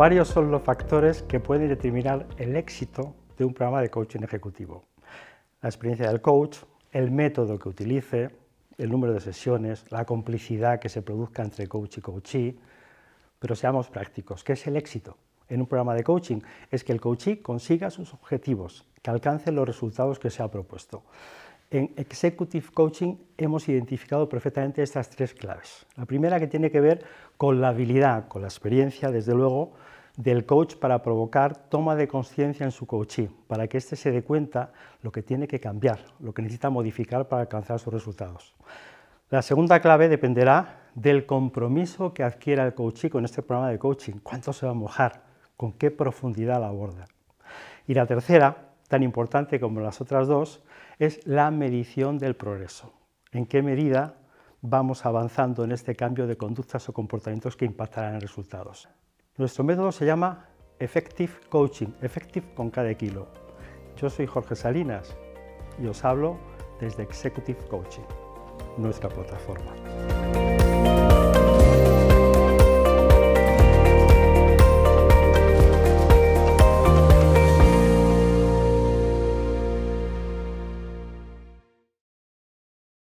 varios son los factores que pueden determinar el éxito de un programa de coaching ejecutivo. La experiencia del coach, el método que utilice, el número de sesiones, la complicidad que se produzca entre coach y coachee, pero seamos prácticos. ¿Qué es el éxito en un programa de coaching? Es que el coachee consiga sus objetivos, que alcance los resultados que se ha propuesto. En Executive Coaching hemos identificado perfectamente estas tres claves. La primera que tiene que ver con la habilidad, con la experiencia, desde luego, del coach para provocar toma de conciencia en su coachee, para que éste se dé cuenta lo que tiene que cambiar, lo que necesita modificar para alcanzar sus resultados. La segunda clave dependerá del compromiso que adquiera el coachee con este programa de coaching, cuánto se va a mojar, con qué profundidad la aborda. Y la tercera, tan importante como las otras dos, es la medición del progreso. ¿En qué medida vamos avanzando en este cambio de conductas o comportamientos que impactarán en resultados? Nuestro método se llama Effective Coaching, Effective con cada kilo. Yo soy Jorge Salinas y os hablo desde Executive Coaching, nuestra plataforma.